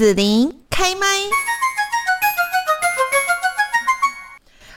子琳开麦。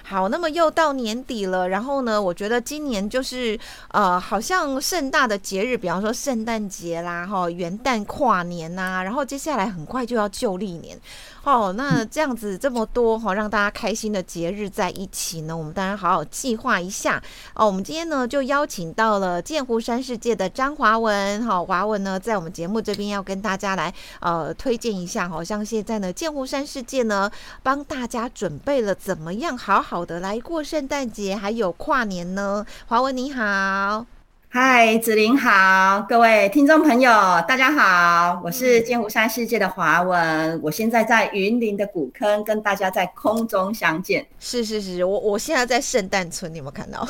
好，那么又到年底了，然后呢，我觉得今年就是呃，好像盛大的节日，比方说圣诞节啦，哈，元旦跨年呐、然后接下来很快就要旧历年。哦，那这样子这么多哈，让大家开心的节日在一起呢，我们当然好好计划一下哦。我们今天呢就邀请到了剑湖山世界的张华文，哈，华文呢在我们节目这边要跟大家来呃推荐一下，好像现在呢剑湖山世界呢帮大家准备了怎么样好好的来过圣诞节还有跨年呢？华文你好。嗨，子琳好，各位听众朋友，大家好，我是剑湖山世界的华文，嗯、我现在在云林的古坑跟大家在空中相见。是是是，我我现在在圣诞村，你有没有看到？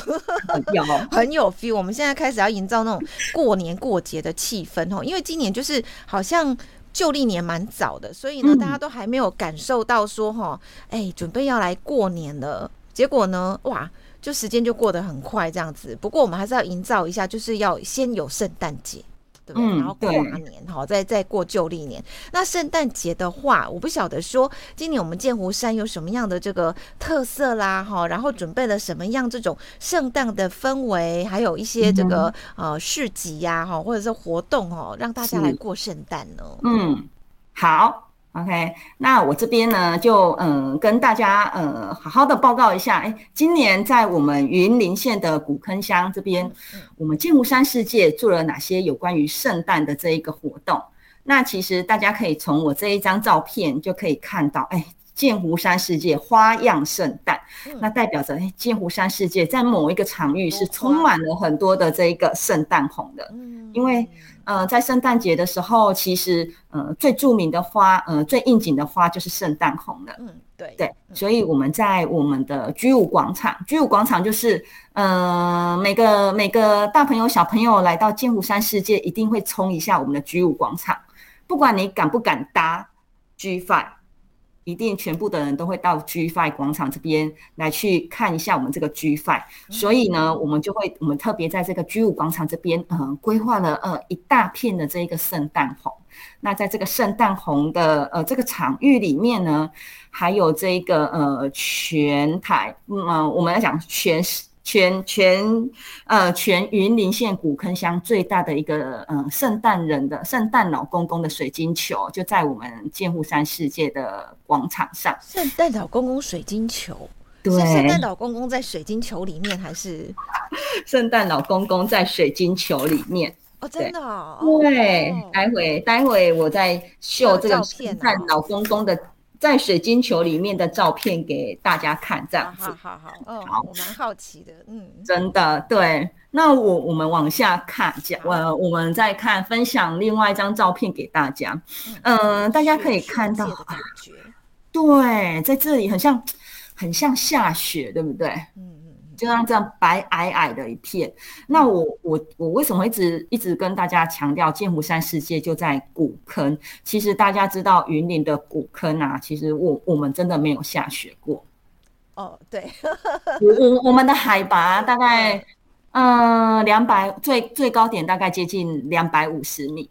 有，很有 feel。我们现在开始要营造那种过年过节的气氛哦，因为今年就是好像旧历年蛮早的，所以呢，大家都还没有感受到说哈，哎、嗯，准备要来过年了，结果呢，哇！就时间就过得很快这样子，不过我们还是要营造一下，就是要先有圣诞节，对不对？嗯、然后跨年哈，再再过旧历年。那圣诞节的话，我不晓得说今年我们剑湖山有什么样的这个特色啦哈，然后准备了什么样这种圣诞的氛围，还有一些这个、嗯、呃市集呀哈，或者是活动哦，让大家来过圣诞呢。嗯，好。OK，那我这边呢，就嗯跟大家呃好好的报告一下，哎，今年在我们云林县的古坑乡这边，我们剑湖山世界做了哪些有关于圣诞的这一个活动？那其实大家可以从我这一张照片就可以看到，哎，剑湖山世界花样圣诞，那代表着哎剑湖山世界在某一个场域是充满了很多的这一个圣诞红的，因为。呃，在圣诞节的时候，其实呃最著名的花，呃最应景的花就是圣诞红了。嗯，对对，所以我们在我们的居武广场，居武广场就是呃每个每个大朋友小朋友来到剑湖山世界，一定会冲一下我们的居武广场，不管你敢不敢搭 G5。一定全部的人都会到 G Five 广场这边来去看一下我们这个 G Five，所以呢，我们就会我们特别在这个 G 五广场这边，呃，规划了呃一大片的这一个圣诞红。那在这个圣诞红的呃这个场域里面呢，还有这一个呃全台，嗯、呃，我们来讲全全全呃全云林县古坑乡最大的一个嗯圣诞人的圣诞老公公的水晶球，就在我们剑湖山世界的广场上。圣诞老公公水晶球，对，圣诞老公公在水晶球里面，还是 圣诞老公公在水晶球里面？哦，真的哦。对，哦、待会待会我再秀这个圣诞老公公的。在水晶球里面的照片给大家看，这样子。好好好，哦，好，我蛮好奇的，嗯，真的对。那我我们往下看，讲，呃，我们再看分享另外一张照片给大家，嗯、呃，大家可以看到，感觉对，在这里很像，很像下雪，对不对？嗯。就像这样白矮矮的一片，那我我我为什么一直一直跟大家强调剑湖山世界就在古坑？其实大家知道云林的古坑啊，其实我我们真的没有下雪过。哦，对，我我我们的海拔大概 嗯两百最最高点大概接近两百五十米。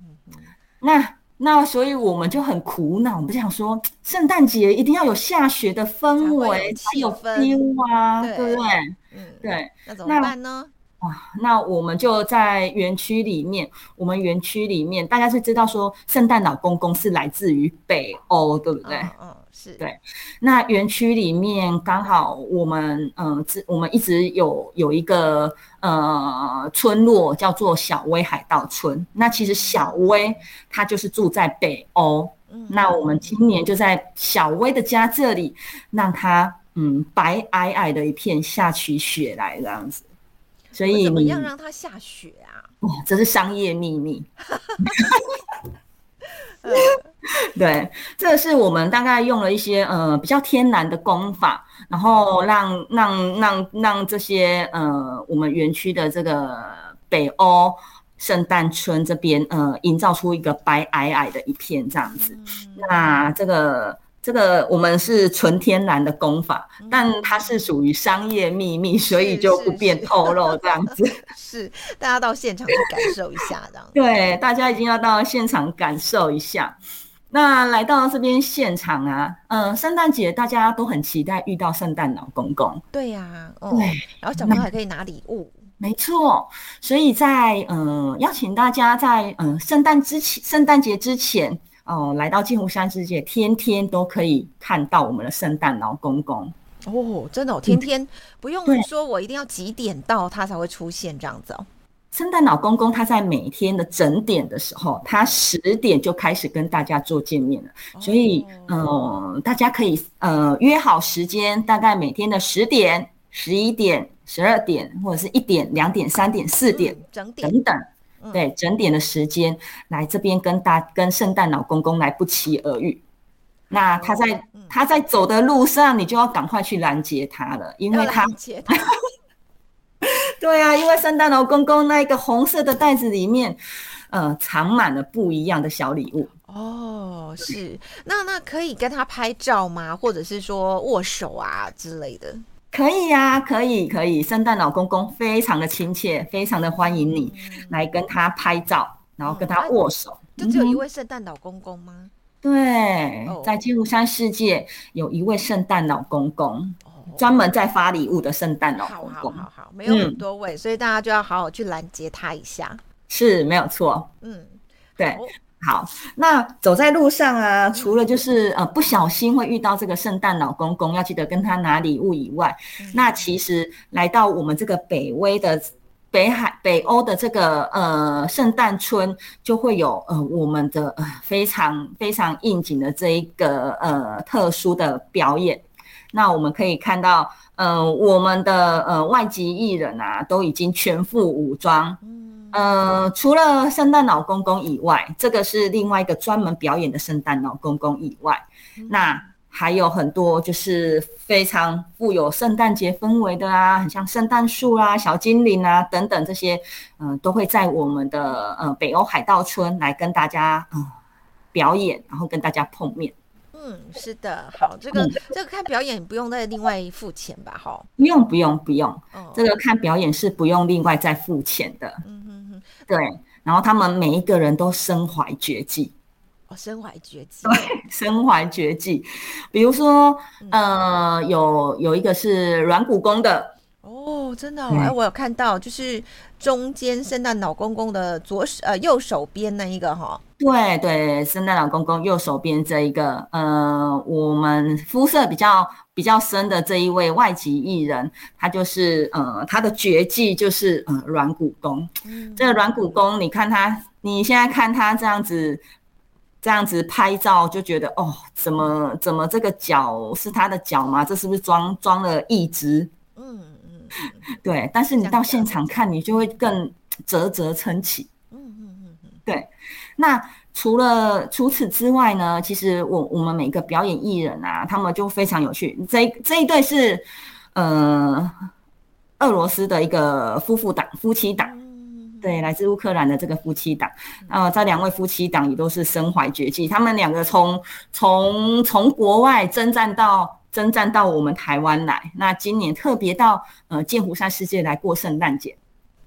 嗯嗯，那。那所以我们就很苦恼，我们想说，圣诞节一定要有下雪的氛围，才有 feel 啊，对，不对？嗯，对。那怎么办呢？哇，那我们就在园区里面，我们园区里面，大家是知道说，圣诞老公公是来自于北欧，对不对？嗯。嗯是对，那园区里面刚好我们嗯，呃、我们一直有有一个呃村落叫做小威海盗村。那其实小威他就是住在北欧，嗯，那我们今年就在小威的家这里，让他嗯白皑皑的一片下起雪来这样子。所以怎么样让他下雪啊？哇，这是商业秘密。对，这是我们大概用了一些呃比较天然的工法，然后让让让让这些呃我们园区的这个北欧圣诞村这边呃营造出一个白皑皑的一片这样子。嗯、那这个这个我们是纯天然的工法，嗯、但它是属于商业秘密，所以就不便透露这样子。是，大家到现场去感受一下这样子。对，大家一定要到现场感受一下。那来到这边现场啊，嗯、呃，圣诞节大家都很期待遇到圣诞老公公。对呀、啊，哦，对，然后小朋友还可以拿礼物。没错，所以在嗯、呃，邀请大家在嗯、呃、圣诞之前，圣诞节之前哦、呃，来到剑湖山世界，天天都可以看到我们的圣诞老公公。哦，真的哦，天天不用说，我一定要几点到他才会出现这样子哦。圣诞老公公他在每天的整点的时候，他十点就开始跟大家做见面了，所以呃，大家可以呃约好时间，大概每天的十点、十一点、十二点，或者是一点、两点、三点、四点、整点。等等，对，整点的时间来这边跟大跟圣诞老公公来不期而遇。那他在他在走的路上，你就要赶快去拦截他了，因为他。对啊，因为圣诞老公公那个红色的袋子里面，呃，藏满了不一样的小礼物。哦，是，那那可以跟他拍照吗？或者是说握手啊之类的？可以呀、啊，可以，可以。圣诞老公公非常的亲切，非常的欢迎你来跟他拍照，然后跟他握手。就只有一位圣诞老公公吗？嗯、对，在金湖山世界有一位圣诞老公公。专门在发礼物的圣诞老公公，好好好，没有很多位，嗯，所以大家就要好好去拦截他一下。是没有错，嗯，对，好。那走在路上啊，除了就是呃不小心会遇到这个圣诞老公公，要记得跟他拿礼物以外，嗯，那其实来到我们这个北威的北海北欧的这个呃圣诞村，就会有呃我们的呃非常非常应景的这一个呃特殊的表演。那我们可以看到，呃，我们的呃外籍艺人啊，都已经全副武装。呃，除了圣诞老公公以外，这个是另外一个专门表演的圣诞老公公以外，那还有很多就是非常富有圣诞节氛围的啊，很像圣诞树啊、小精灵啊等等这些，嗯、呃，都会在我们的呃北欧海盗村来跟大家嗯、呃、表演，然后跟大家碰面。嗯，是的，好，这个、嗯、这个看表演不用再另外付钱吧？哈，不用不用不用，哦，这个看表演是不用另外再付钱的。嗯哼哼，对，然后他们每一个人都身怀绝技，哦，身怀绝技，对，身怀绝技，比如说，呃，有有一个是软骨功的。哦，真的，哦，哎，我有看到，就是中间圣诞老公公的左手呃右手边那一个哈，对对，圣诞老公公右手边这一个，呃，我们肤色比较比较深的这一位外籍艺人，他就是呃他的绝技就是呃软骨功，嗯，这个软骨功，你看他，你现在看他这样子这样子拍照，就觉得哦，怎么怎么这个脚是他的脚吗？这是不是装装了一只？嗯。对，但是你到现场看，你就会更啧啧称奇。嗯嗯嗯嗯，对。那除了除此之外呢？其实我我们每个表演艺人啊，他们就非常有趣。这这一对是呃俄罗斯的一个夫妇档夫妻档，对，来自乌克兰的这个夫妻档。呃，这两位夫妻档也都是身怀绝技，他们两个从从从国外征战到。征战到我们台湾来，那今年特别到呃剑湖山世界来过圣诞节。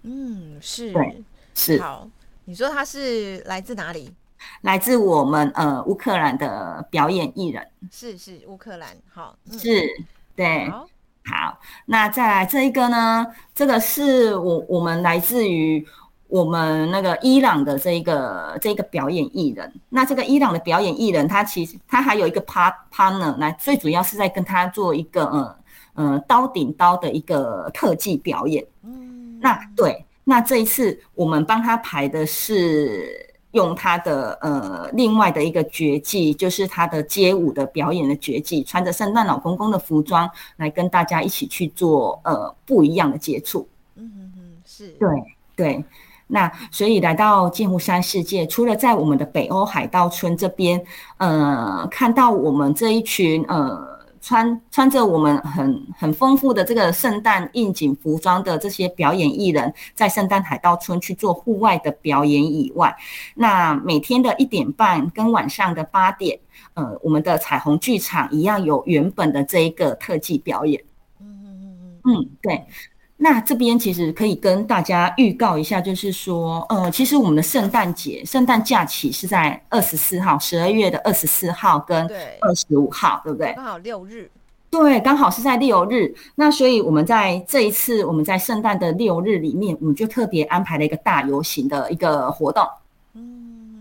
嗯，是，对，是。好，你说他是来自哪里？来自我们呃乌克兰的表演艺人。是是乌克兰，好，嗯、是，对，好，好。那再来这一个呢？这个是我我们来自于。我们那个伊朗的这一个这一个表演艺人，那这个伊朗的表演艺人，他其实他还有一个 part partner，来最主要是在跟他做一个呃呃刀顶刀的一个特技表演。嗯，那对，那这一次我们帮他排的是用他的呃另外的一个绝技，就是他的街舞的表演的绝技，穿着圣诞老公公的服装来跟大家一起去做呃不一样的接触。嗯嗯嗯，是对对。那所以来到剑湖山世界，除了在我们的北欧海盗村这边，呃，看到我们这一群呃穿穿着我们很很丰富的这个圣诞应景服装的这些表演艺人，在圣诞海盗村去做户外的表演以外，那每天的一点半跟晚上的八点，呃，我们的彩虹剧场一样有原本的这一个特技表演。嗯嗯嗯嗯，嗯，对。那这边其实可以跟大家预告一下，就是说，呃，其实我们的圣诞节、圣诞假期是在二十四号，十二月的二十四号跟二十五号，对，不对？刚好六日。对，刚好是在六日。那所以我们在这一次，我们在圣诞的六日里面，我们就特别安排了一个大游行的一个活动。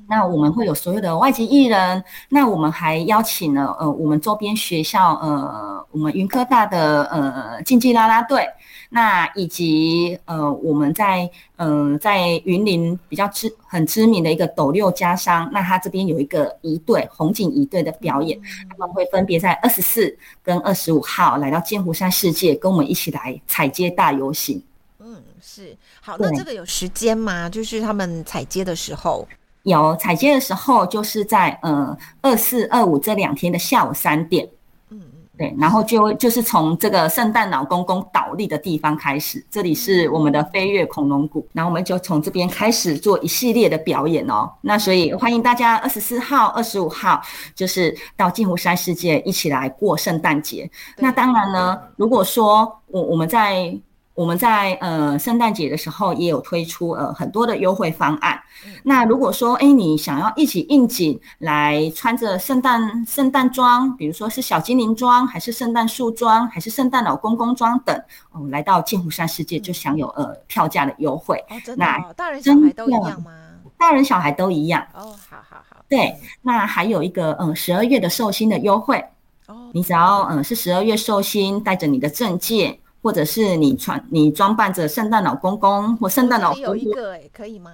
嗯，那我们会有所有的外籍艺人，那我们还邀请了呃，我们周边学校呃，我们云科大的呃竞技啦啦队。那以及呃，我们在呃在云林比较知很知名的一个斗六家商，那他这边有一个一队红警一队的表演，嗯、他们会分别在二十四跟二十五号来到剑湖山世界，跟我们一起来踩街大游行。嗯，是好，那这个有时间吗？就是他们踩街的时候，有采接的时候，就是在呃二四二五这两天的下午三点。嗯嗯对，然后就就是从这个圣诞老公公倒立的地方开始，这里是我们的飞跃恐龙谷，然后我们就从这边开始做一系列的表演哦。那所以欢迎大家二十四号、二十五号，就是到镜湖山世界一起来过圣诞节。那当然呢，如果说我我们在。我们在呃圣诞节的时候也有推出呃很多的优惠方案。那如果说哎你想要一起应景来穿着圣诞圣诞装，比如说是小精灵装，还是圣诞树装，还是圣诞老公公装等，哦，来到剑湖山世界就享有呃票价的优惠。哦，真的大人小孩都一样吗？大人小孩都一样。哦，好好好。对，那还有一个嗯十二月的寿星的优惠。哦，你只要嗯是十二月寿星，带着你的证件。或者是你穿你装扮着圣诞老公公或圣诞老公公，有一个哎，可以吗？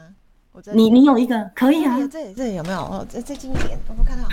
你你有一个可以啊？这里这里有没有？哦，再再近一点，我们看到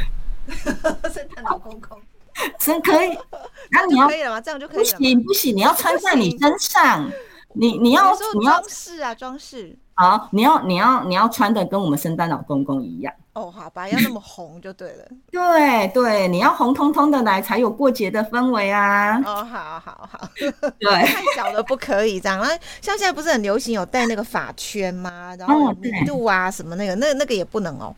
圣诞老公公，真可以。那你要可以了吗？这样就可以了。不行不行，你要穿在你身上。你你要你要装饰啊装饰。好，你要你要你要穿的跟我们圣诞老公公一样。哦，好吧，要那么红就对了。对对，你要红彤彤的来才有过节的氛围啊。哦，好好好。对，太小的不可以这样。像现在不是很流行有戴那个发圈吗？然后麋鹿啊什么那个，那那个也不能哦。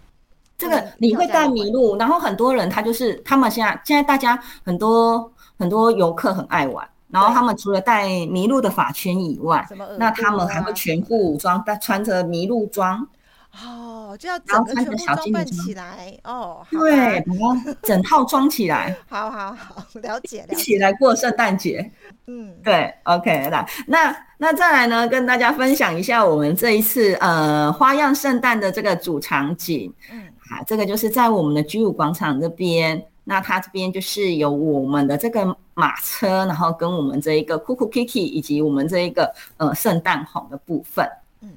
这个你会戴麋鹿，然后很多人他就是他们现在现在大家很多很多游客很爱玩，然后他们除了戴麋鹿的发圈以外，那他们还会全副武装，穿着麋鹿装。哦，就要整个全部装扮起来哦，对，整套装起来，好好好，了解，了解，一起来过圣诞节，嗯，对，OK，来，那那再来呢，跟大家分享一下我们这一次呃花样圣诞的这个主场景，嗯，好，这个就是在我们的居武广场这边，那它这边就是有我们的这个马车，然后跟我们这一个酷酷 Kiki 以及我们这一个呃圣诞红的部分，嗯，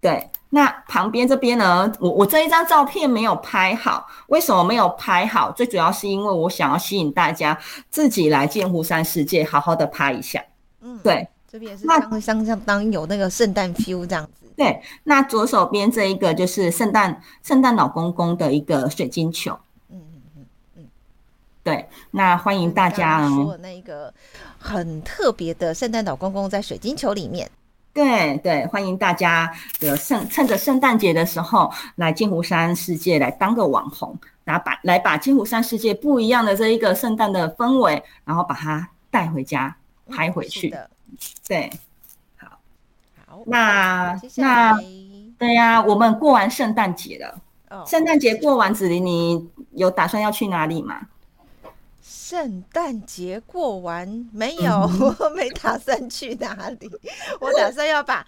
对。那旁边这边呢？我我这一张照片没有拍好，为什么没有拍好？最主要是因为我想要吸引大家自己来剑湖山世界好好的拍一下。嗯，对，这边也是相相相当有那个圣诞 feel 这样子。对，那左手边这一个就是圣诞圣诞老公公的一个水晶球。嗯嗯嗯嗯，对，那欢迎大家说那一个很特别的圣诞老公公在水晶球里面。对对，欢迎大家的圣趁着圣诞节的时候来金湖山世界来当个网红，然后把来把金湖山世界不一样的这一个圣诞的氛围，然后把它带回家拍回去。嗯、对，好，好，那那对呀、啊，我们过完圣诞节了，哦、圣诞节过完，子琳你有打算要去哪里吗？圣诞节过完没有？嗯、我没打算去哪里。我打算要把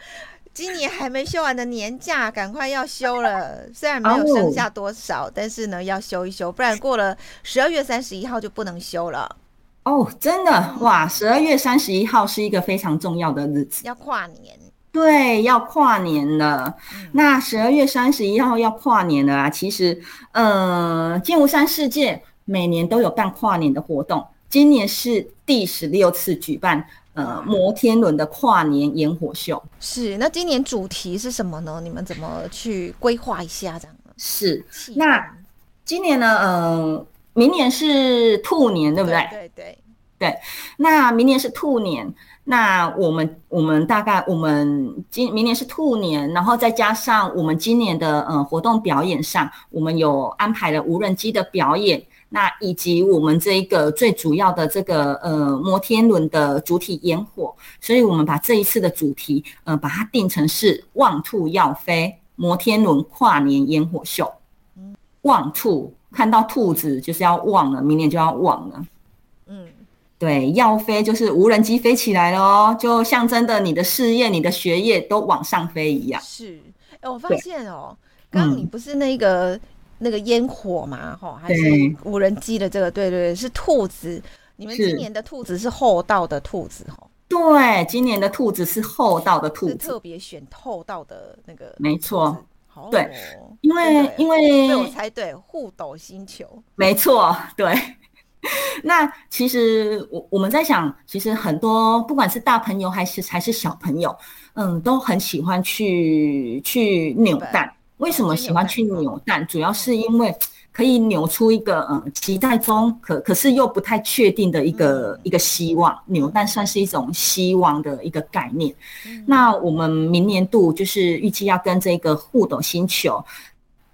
今年还没休完的年假赶快要休了。虽然没有剩下多少，哦、但是呢，要休一休，不然过了十二月三十一号就不能休了。哦，真的哇！十二月三十一号是一个非常重要的日子，要跨年。对，要跨年了。嗯、那十二月三十一号要跨年了啊！其实，嗯、呃，剑湖山世界。每年都有办跨年的活动，今年是第十六次举办呃摩天轮的跨年烟火秀。是，那今年主题是什么呢？你们怎么去规划一下这样？是，那今年呢？呃，明年是兔年，对不对？对对对，对。那明年是兔年，那我们我们大概我们今明年是兔年，然后再加上我们今年的呃活动表演上，我们有安排了无人机的表演，那以及我们这一个最主要的这个呃摩天轮的主体烟火，所以我们把这一次的主题呃把它定成是望兔要飞摩天轮跨年烟火秀。望兔看到兔子就是要望了，明年就要望了。嗯。对，要飞就是无人机飞起来了哦，就象征着你的事业、你的学业都往上飞一样。是，哎，我发现哦，刚刚你不是那个、嗯、那个烟火嘛，哈，还是无人机的这个，对对对，是兔子。你们今年的兔子是厚道的兔子，哈。对，今年的兔子是厚道的兔子，特别选厚道的那个。没错，对，因为因为我猜对，互斗星球。没错，对。那其实我我们在想，其实很多不管是大朋友还是还是小朋友，嗯，都很喜欢去去扭蛋。为什么喜欢去扭蛋？主要是因为可以扭出一个嗯期待中可可是又不太确定的一个一个希望。扭蛋算是一种希望的一个概念。那我们明年度就是预计要跟这个互斗星球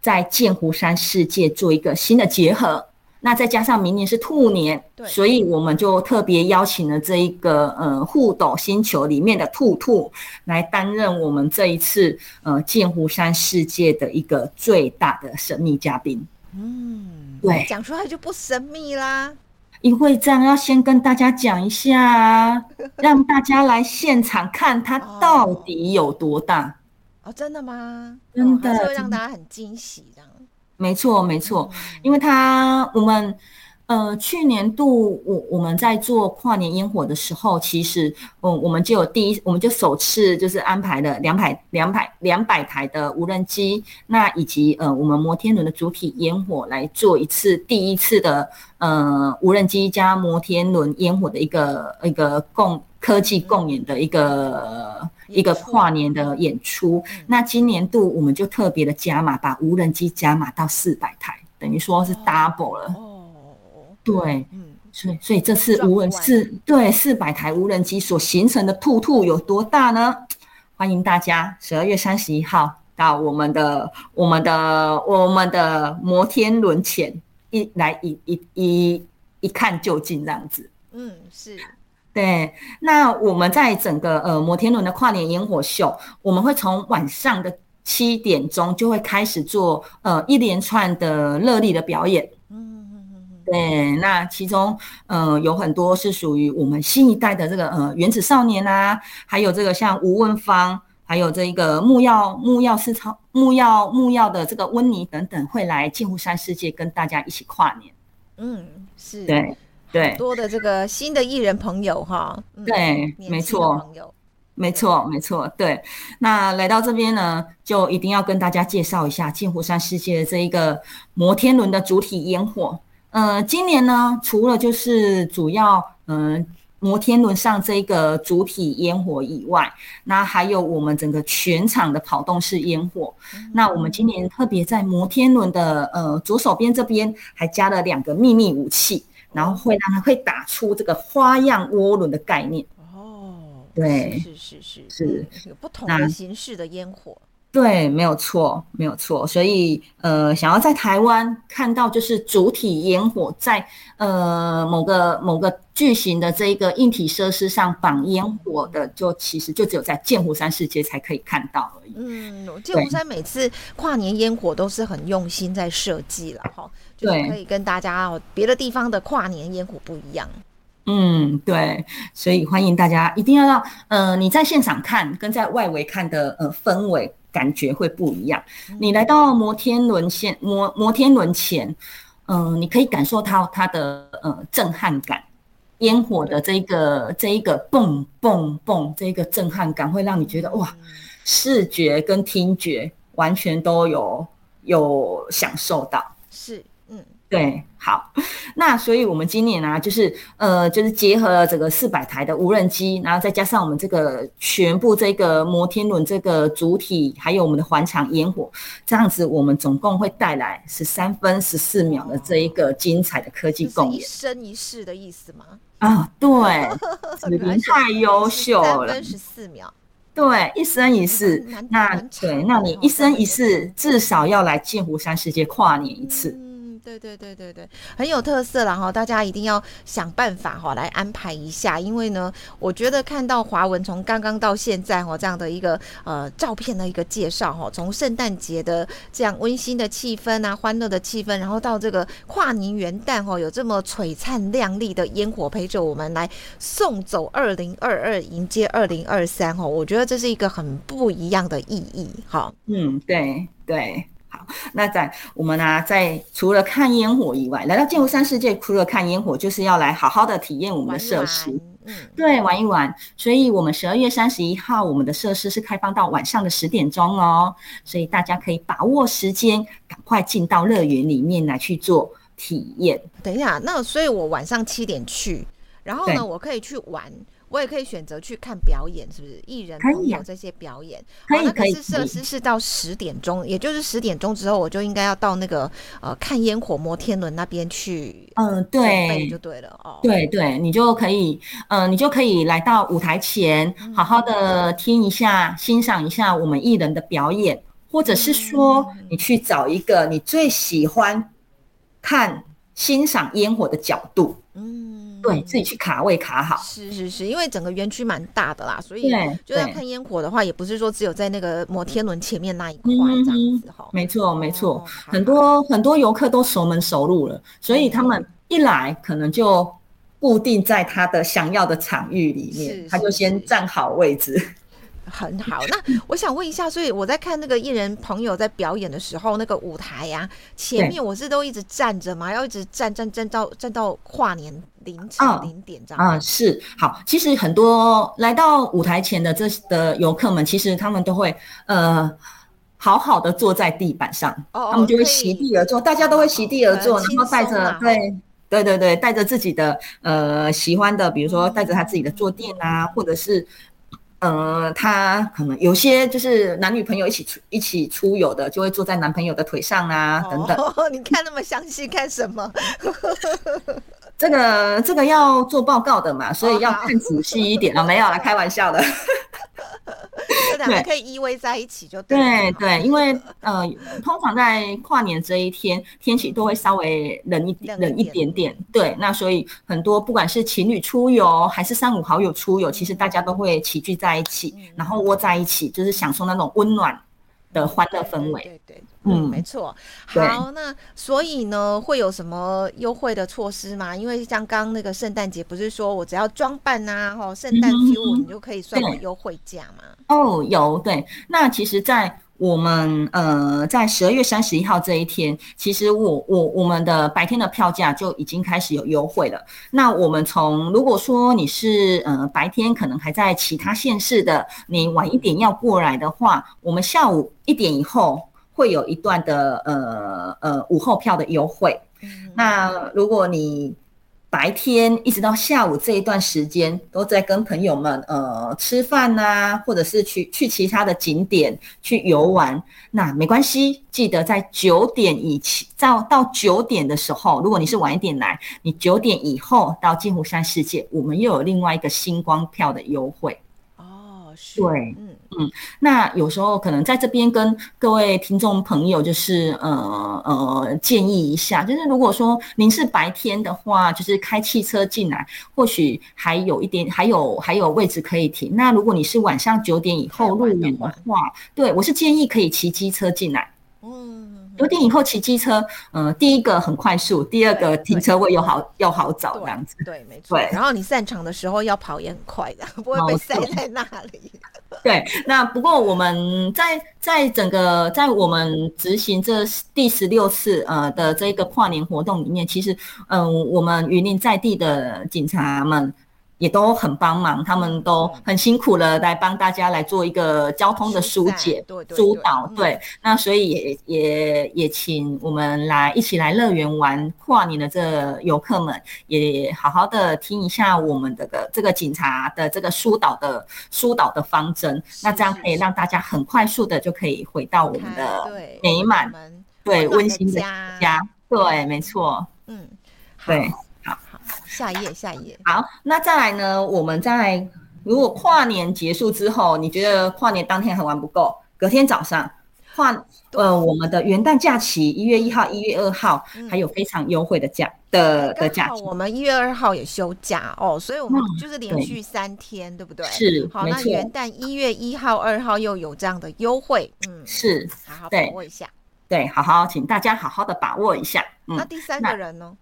在剑湖山世界做一个新的结合。那再加上明年是兔年，对，所以我们就特别邀请了这一个呃互斗星球里面的兔兔来担任我们这一次呃剑湖山世界的一个最大的神秘嘉宾。嗯，对，讲出来就不神秘啦，因为这样要先跟大家讲一下，让大家来现场看它到底有多大。哦，真的吗？真的，哦、会让大家很惊喜这样。没错，没错，因为他我们呃去年度我我们在做跨年烟火的时候，其实嗯我们就有第一，我们就首次就是安排了两百两百两百台的无人机，那以及呃我们摩天轮的主体烟火来做一次第一次的呃无人机加摩天轮烟火的一个一个共科技共演的一个。一个跨年的演出，那今年度我们就特别的加码，把无人机加码到四百台，等于说是 double 了。哦，对，嗯，所以所以这次无人四对四百台无人机所形成的兔兔有多大呢？欢迎大家十二月三十一号到我们的我们的我们的摩天轮前一来一一一一看究竟这样子。嗯，是。对，那我们在整个呃摩天轮的跨年烟火秀，我们会从晚上的七点钟就会开始做呃一连串的热力的表演。嗯嗯嗯嗯。对，那其中呃有很多是属于我们新一代的这个呃原子少年啊，还有这个像吴文芳，还有这一个木曜木曜四超木曜木曜的这个温妮等等，会来镜湖山世界跟大家一起跨年。嗯，是。对。对，多的这个新的艺人朋友哈，对，没错，没错，没错，对。那来到这边呢，就一定要跟大家介绍一下剑湖山世界的这一个摩天轮的主体烟火。呃，今年呢，除了就是主要嗯、呃、摩天轮上这个主体烟火以外，那还有我们整个全场的跑动式烟火。嗯、那我们今年特别在摩天轮的呃左手边这边还加了两个秘密武器。然后会让它会打出这个花样涡轮的概念哦，对，是是是是，有不同的形式的烟火，对，没有错，没有错。所以呃，想要在台湾看到就是主体烟火在呃某个某个巨型的这一个硬体设施上绑烟火的，就其实就只有在剑湖山世界才可以看到而已。嗯，剑湖山每次跨年烟火都是很用心在设计了哈。对，可以跟大家哦别的地方的跨年烟火不一样。嗯，对，所以欢迎大家一定要让呃你在现场看跟在外围看的呃氛围感觉会不一样。嗯、你来到摩天轮前摩摩天轮前，嗯、呃，你可以感受到它的呃震撼感，烟火的这一个这一个蹦蹦蹦这一个震撼感会让你觉得哇，视觉跟听觉完全都有有享受到。是。对，好，那所以我们今年啊，就是呃，就是结合了这个四百台的无人机，然后再加上我们这个全部这个摩天轮这个主体，还有我们的环场烟火，这样子我们总共会带来十三分十四秒的这一个精彩的科技共演。一生一世的意思吗？啊，对，子琳太优秀了。十三分十四秒。对，一生一世，那对，那你一生一世至少要来剑湖山世界跨年一次。对对对对对，很有特色了哈！大家一定要想办法哈来安排一下，因为呢，我觉得看到华文从刚刚到现在哈这样的一个呃照片的一个介绍哈，从圣诞节的这样温馨的气氛啊、欢乐的气氛，然后到这个跨年元旦哈，有这么璀璨亮丽的烟火陪着我们来送走二零二二，迎接二零二三哈，我觉得这是一个很不一样的意义哈。嗯，对对。好，那在我们呢、啊，在除了看烟火以外，来到剑湖山世界，除了看烟火，就是要来好好的体验我们的设施，嗯，对，玩一玩。所以，我们十二月三十一号，我们的设施是开放到晚上的十点钟哦，所以大家可以把握时间，赶快进到乐园里面来去做体验。等一下，那所以我晚上七点去，然后呢，我可以去玩。我也可以选择去看表演，是不是？艺人朋友这些表演，可以，可以。是设施是到十点钟，也就是十点钟之后，我就应该要到那个呃看烟火摩天轮那边去。嗯，对，就对了哦。对对，你就可以，嗯、呃，你就可以来到舞台前，好好的听一下、嗯、欣赏一下我们艺人的表演，或者是说，你去找一个你最喜欢看、欣赏烟火的角度。嗯。对自己去卡位卡好，是是是，因为整个园区蛮大的啦，所以就在看烟火的话，也不是说只有在那个摩天轮前面那一块这样子哈、嗯。没错没错，哦、很多很多游客都熟门熟路了，所以他们一来可能就固定在他的想要的场域里面，他就先站好位置。很好，那我想问一下，所以我在看那个艺人朋友在表演的时候，那个舞台呀、啊，前面我是都一直站着嘛，要一直站站站到站到跨年凌晨零点这样。啊、哦，是。好，其实很多来到舞台前的这的游客们，其实他们都会呃好好的坐在地板上，哦、他们就会席地而坐，大家都会席地而坐，然后带着对对对对，带着自己的呃喜欢的，比如说带着他自己的坐垫啊，或者是。呃，他可能有些就是男女朋友一起出一起出游的，就会坐在男朋友的腿上啊，等等。哦，你看那么详细干什么？这个这个要做报告的嘛，所以要看仔细一点啊。没有啦，开玩笑的。这两个可以依偎在一起就对。对对，因为呃，通常在跨年这一天，天气都会稍微冷一点，冷一点点。对，那所以很多不管是情侣出游，还是三五好友出游，其实大家都会齐聚在一起，然后窝在一起，就是享受那种温暖的欢乐氛围。对对，对。嗯，没错。好，那所以呢，会有什么优惠的措施吗？因为像刚刚那个圣诞节，不是说我只要装扮啊，哦，圣诞 feel，你就可以算我优惠价吗？哦，有，对。那其实，在我们呃，在十二月三十一号这一天，其实我我我们的白天的票价就已经开始有优惠了。那我们从如果说你是呃白天可能还在其他县市的，你晚一点要过来的话，我们下午一点以后。会有一段的呃呃午后票的优惠，那如果你白天一直到下午这一段时间都在跟朋友们呃吃饭呐、啊，或者是去去其他的景点去游玩，那没关系，记得在九点以前到到九点的时候，如果你是晚一点来，你九点以后到金湖山世界，我们又有另外一个星光票的优惠。哦，是，对，嗯。嗯，那有时候可能在这边跟各位听众朋友就是呃呃建议一下，就是如果说您是白天的话，就是开汽车进来，或许还有一点还有还有位置可以停。那如果你是晚上九点以后入园的话，对，我是建议可以骑机车进来。嗯。九点以后骑机车，嗯、呃，第一个很快速，第二个停车位又好又好找这样子。对，没错。对，然后你散场的时候要跑也很快的，不会被塞在那里。对，那不过我们在在整个在我们执行这第十六次呃的这个跨年活动里面，其实嗯、呃，我们云林在地的警察们也都很帮忙，他们都很辛苦了，来帮大家来做一个交通的疏解、疏导。对，那所以也也也请我们来一起来乐园玩跨年的这游客们，也好好的听一下我们的个这个警察的这个疏导的疏导的方针，那这样可以让大家很快速的就可以回到我们的美满、对温馨的家。对，没错。嗯，对。下一页，下一页。好，那再来呢？我们在如果跨年结束之后，你觉得跨年当天还玩不够？隔天早上跨呃，我们的元旦假期一月一号、一月二号还有非常优惠的价的的价。我们一月二号也休假哦，所以我们就是连续三天，对不对？是，好，那元旦一月一号、二号又有这样的优惠，嗯，是，好好把握一下。对，好好，请大家好好的把握一下。那第三个人呢？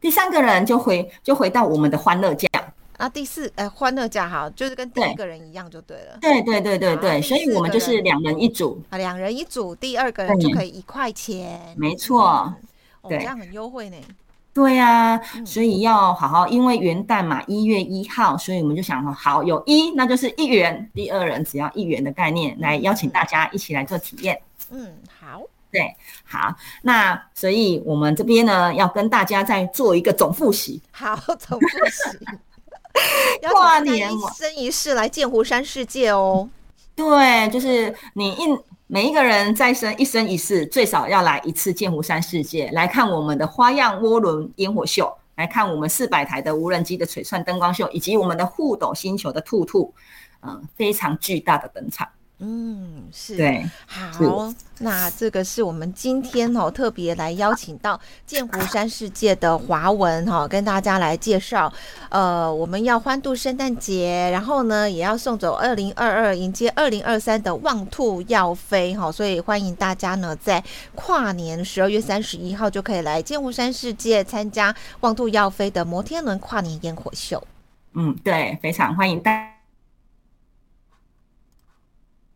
第三个人就回就回到我们的欢乐价啊，第四呃欢乐价哈，就是跟第一个人一样就对了。对对对对对，所以我们就是两人一组啊，两人一组，第二个人就可以一块钱，没错，对，这样很优惠呢。对呀，所以要好好，因为元旦嘛，一月一号，所以我们就想说，好，有一那就是一元，第二人只要一元的概念来邀请大家一起来做体验。嗯，好。对，好，那所以我们这边呢，要跟大家再做一个总复习。好，总复习。跨年一生一世来剑湖山世界哦。对，就是你一每一个人再生一生一世，最少要来一次剑湖山世界，来看我们的花样涡轮烟火秀，来看我们四百台的无人机的璀璨灯光秀，以及我们的互斗星球的兔兔，嗯、呃，非常巨大的登场。嗯，是对，好，那这个是我们今天哦特别来邀请到剑湖山世界的华文哈，跟大家来介绍，呃，我们要欢度圣诞节，然后呢也要送走二零二二，迎接二零二三的旺兔要飞哈，所以欢迎大家呢在跨年十二月三十一号就可以来剑湖山世界参加旺兔要飞的摩天轮跨年烟火秀。嗯，对，非常欢迎大。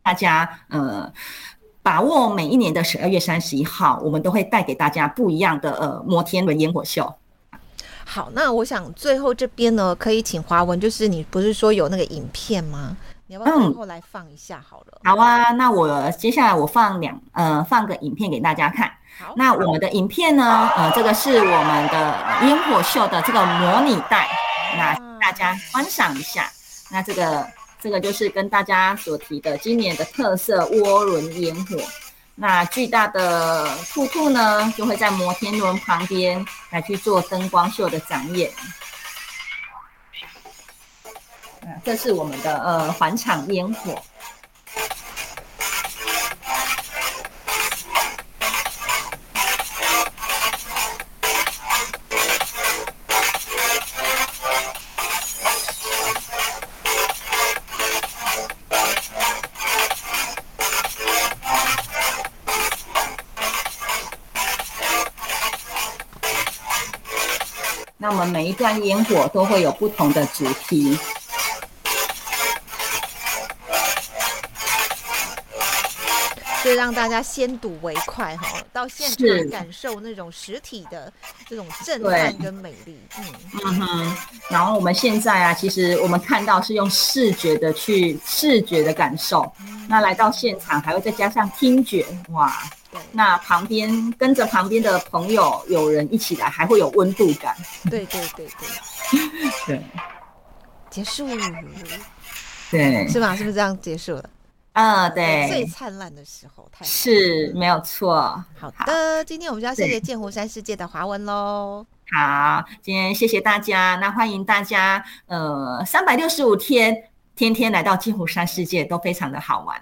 大家呃，把握每一年的十二月三十一号，我们都会带给大家不一样的呃摩天轮烟火秀。好，那我想最后这边呢，可以请华文，就是你不是说有那个影片吗？你要不要最后来放一下好了？嗯、好啊，那我接下来我放两呃放个影片给大家看。好，那我们的影片呢，呃，这个是我们的烟火秀的这个模拟带，那大家观赏一下。那这个。这个就是跟大家所提的今年的特色涡轮烟火，那巨大的兔兔呢，就会在摩天轮旁边来去做灯光秀的展演。这是我们的呃环场烟火。每一段烟火都会有不同的主题，所以让大家先睹为快哈，到现场感受那种实体的这种震撼跟美丽。嗯。嗯哼，然后我们现在啊，其实我们看到是用视觉的去视觉的感受，嗯、那来到现场还会再加上听觉，哇！那旁边跟着旁边的朋友有人一起来，还会有温度感。对对对对 对，结束，对，是吧？是不是这样结束了？啊，对，最灿烂的时候，太是没有错。好的，今天我们就要谢谢剑湖山世界的华文喽。好，今天谢谢大家，那欢迎大家，呃，三百六十五天，天天来到剑湖山世界都非常的好玩。